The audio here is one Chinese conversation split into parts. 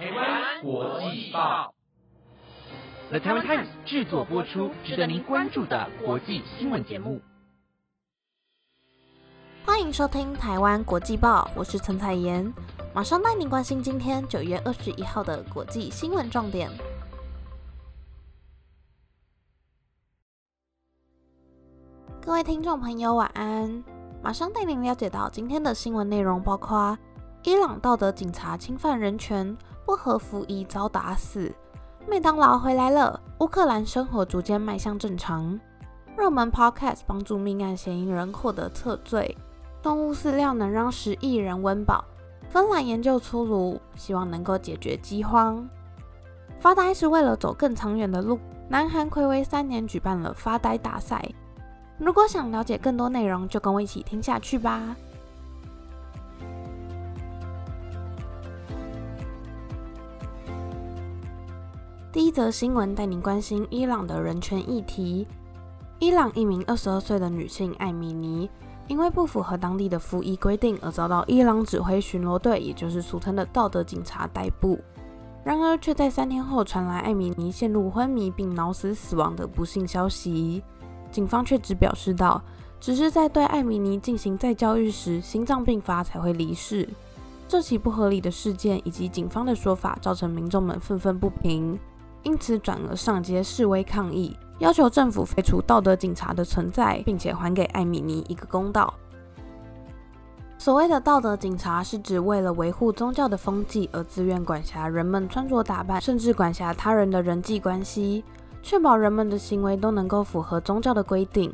台湾国际报，The Taiwan Times 制作播出，值得您关注的国际新闻节目。欢迎收听台湾国际报，我是陈彩妍，马上带您关心今天九月二十一号的国际新闻重点。各位听众朋友，晚安！马上带您了解到今天的新闻内容，包括伊朗道德警察侵犯人权，不合服役遭打死；麦当劳回来了，乌克兰生活逐渐迈向正常；热门 Podcast 帮助命案嫌疑人获得特罪；动物饲料能让十亿人温饱；芬兰研究出炉，希望能够解决饥荒。发呆是为了走更长远的路。南韩暌违三年举办了发呆大赛。如果想了解更多内容，就跟我一起听下去吧。第一则新闻带您关心伊朗的人权议题。伊朗一名二十二岁的女性艾米尼，因为不符合当地的服役规定，而遭到伊朗指挥巡逻队，也就是俗称的道德警察逮捕。然而，却在三天后传来艾米尼陷入昏迷并脑死死亡的不幸消息。警方却只表示到，只是在对艾米尼进行再教育时，心脏病发才会离世。这起不合理的事件以及警方的说法，造成民众们愤愤不平，因此转而上街示威抗议，要求政府废除道德警察的存在，并且还给艾米尼一个公道。所谓的道德警察，是指为了维护宗教的风气而自愿管辖人们穿着打扮，甚至管辖他人的人际关系。确保人们的行为都能够符合宗教的规定，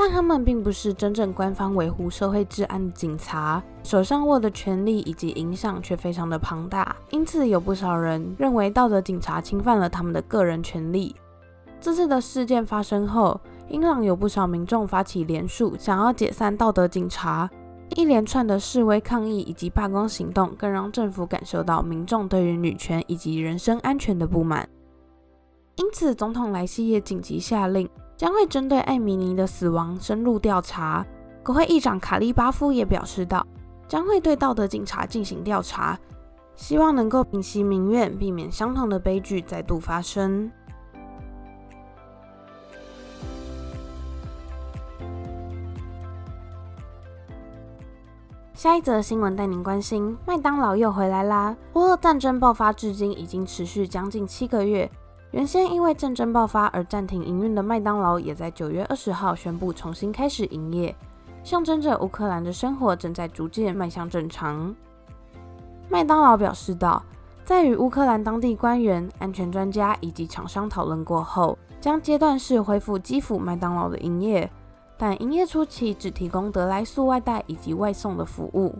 但他们并不是真正官方维护社会治安的警察，手上握的权力以及影响却非常的庞大，因此有不少人认为道德警察侵犯了他们的个人权利。这次的事件发生后，伊朗有不少民众发起联署，想要解散道德警察，一连串的示威抗议以及罢工行动，更让政府感受到民众对于女权以及人身安全的不满。因此，总统莱西也紧急下令，将会针对艾米尼的死亡深入调查。国会议长卡利巴夫也表示道，将会对道德警察进行调查，希望能够平息民怨，避免相同的悲剧再度发生。下一则新闻带您关心，麦当劳又回来啦！乌俄战争爆发至今已经持续将近七个月。原先因为战争爆发而暂停营运的麦当劳，也在九月二十号宣布重新开始营业，象征着乌克兰的生活正在逐渐迈向正常。麦当劳表示道，在与乌克兰当地官员、安全专家以及厂商讨论过后，将阶段式恢复基辅麦当劳的营业，但营业初期只提供得来速外带以及外送的服务。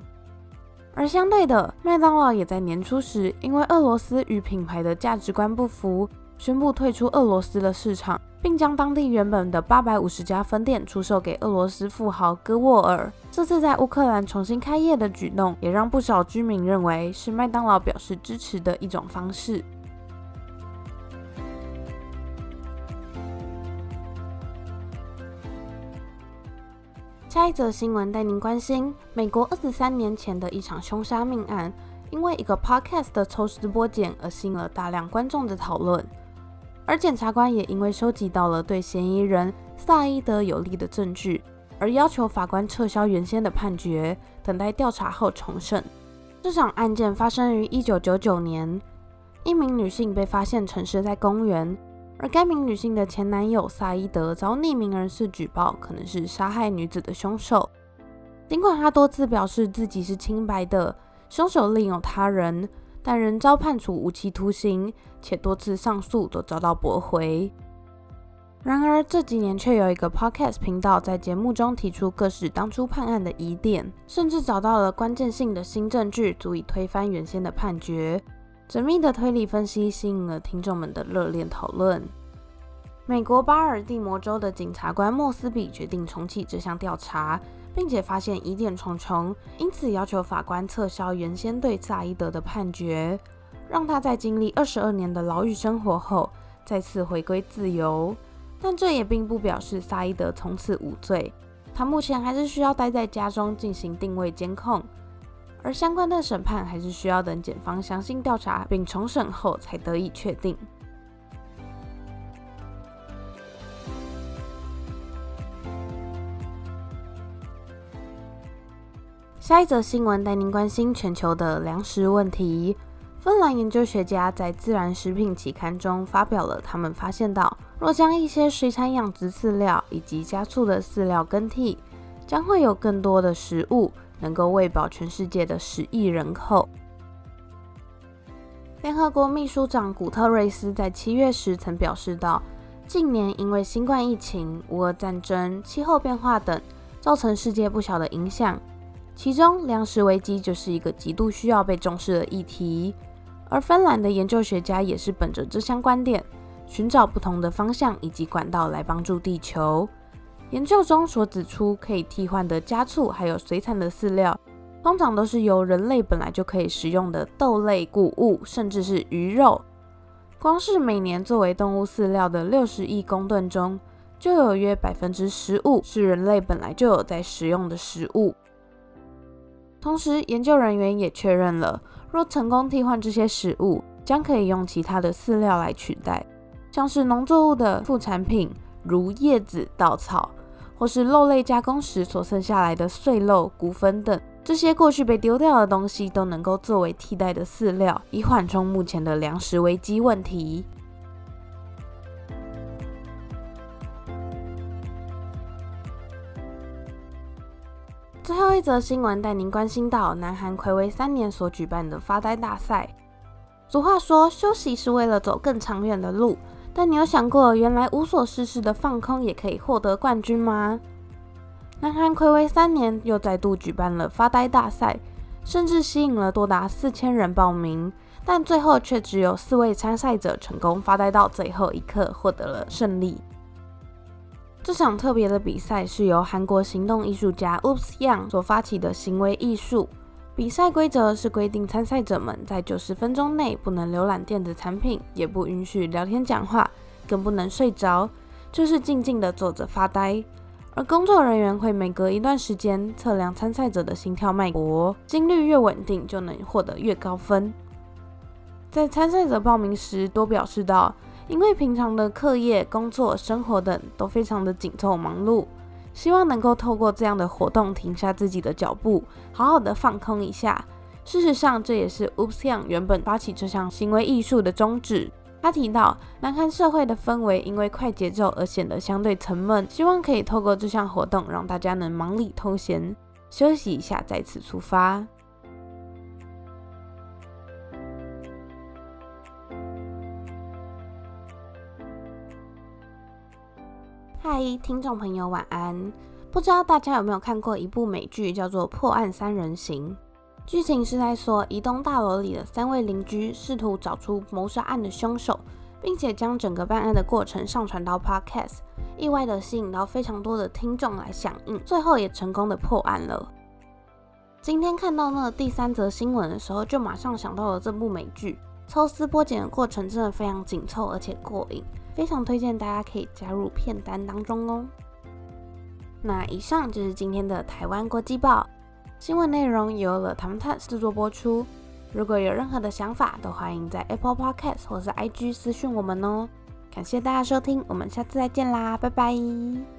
而相对的，麦当劳也在年初时因为俄罗斯与品牌的价值观不符。宣布退出俄罗斯的市场，并将当地原本的八百五十家分店出售给俄罗斯富豪戈沃尔。这次在乌克兰重新开业的举动，也让不少居民认为是麦当劳表示支持的一种方式。下一则新闻带您关心美国二十三年前的一场凶杀命案，因为一个 podcast 的抽丝剥茧而吸引了大量观众的讨论。而检察官也因为收集到了对嫌疑人萨伊德有利的证据，而要求法官撤销原先的判决，等待调查后重审。这场案件发生于一九九九年，一名女性被发现沉尸在公园，而该名女性的前男友萨伊德遭匿名人士举报，可能是杀害女子的凶手。尽管他多次表示自己是清白的，凶手另有他人。但仍遭判处无期徒刑，且多次上诉都遭到驳回。然而这几年却有一个 podcast 频道在节目中提出各式当初判案的疑点，甚至找到了关键性的新证据，足以推翻原先的判决。缜密的推理分析吸引了听众们的热烈讨论。美国巴尔的摩州的检察官莫斯比决定重启这项调查。并且发现疑点重重，因此要求法官撤销原先对萨伊德的判决，让他在经历二十二年的牢狱生活后再次回归自由。但这也并不表示萨伊德从此无罪，他目前还是需要待在家中进行定位监控。而相关的审判还是需要等检方详细调查并重审后才得以确定。下一则新闻带您关心全球的粮食问题。芬兰研究学家在《自然食品》期刊中发表了他们发现到，若将一些水产养殖饲料以及加速的饲料更替，将会有更多的食物能够喂饱全世界的十亿人口。联合国秘书长古特瑞斯在七月时曾表示到，近年因为新冠疫情、乌俄战争、气候变化等，造成世界不小的影响，其中粮食危机就是一个极度需要被重视的议题。而芬兰的研究学家也是本着这项观点，寻找不同的方向以及管道来帮助地球。研究中所指出，可以替换的家畜还有水产的饲料，通常都是由人类本来就可以食用的豆类、谷物，甚至是鱼肉。光是每年作为动物饲料的六十亿公吨中，就有约百分之十五是人类本来就有在食用的食物。同时，研究人员也确认了。若成功替换这些食物，将可以用其他的饲料来取代，像是农作物的副产品，如叶子、稻草，或是肉类加工时所剩下来的碎肉、骨粉等，这些过去被丢掉的东西都能够作为替代的饲料，以缓冲目前的粮食危机问题。一则新闻带您关心到南韩暌违三年所举办的发呆大赛。俗话说，休息是为了走更长远的路，但你有想过，原来无所事事的放空也可以获得冠军吗？南韩暌违三年又再度举办了发呆大赛，甚至吸引了多达四千人报名，但最后却只有四位参赛者成功发呆到最后一刻，获得了胜利。这场特别的比赛是由韩国行动艺术家 Oops Young 所发起的行为艺术。比赛规则是规定参赛者们在九十分钟内不能浏览电子产品，也不允许聊天讲话，更不能睡着，就是静静的坐着发呆。而工作人员会每隔一段时间测量参赛者的心跳脉搏，心率越稳定就能获得越高分。在参赛者报名时，多表示到。因为平常的课业、工作、生活等都非常的紧凑忙碌，希望能够透过这样的活动停下自己的脚步，好好的放空一下。事实上，这也是 Oops Young 原本发起这项行为艺术的宗旨。他提到，南韩社会的氛围因为快节奏而显得相对沉闷，希望可以透过这项活动让大家能忙里偷闲，休息一下，再次出发。嗨，听众朋友，晚安。不知道大家有没有看过一部美剧，叫做《破案三人行》。剧情是在说，一栋大楼里的三位邻居试图找出谋杀案的凶手，并且将整个办案的过程上传到 Podcast，意外的吸引到非常多的听众来响应，最后也成功的破案了。今天看到那第三则新闻的时候，就马上想到了这部美剧，抽丝剥茧的过程真的非常紧凑，而且过瘾。非常推荐大家可以加入片单当中哦。那以上就是今天的台湾国际报新闻内容，由了 t 们 m 制作播出。如果有任何的想法，都欢迎在 Apple Podcast 或是 IG 私讯我们哦。感谢大家收听，我们下次再见啦，拜拜。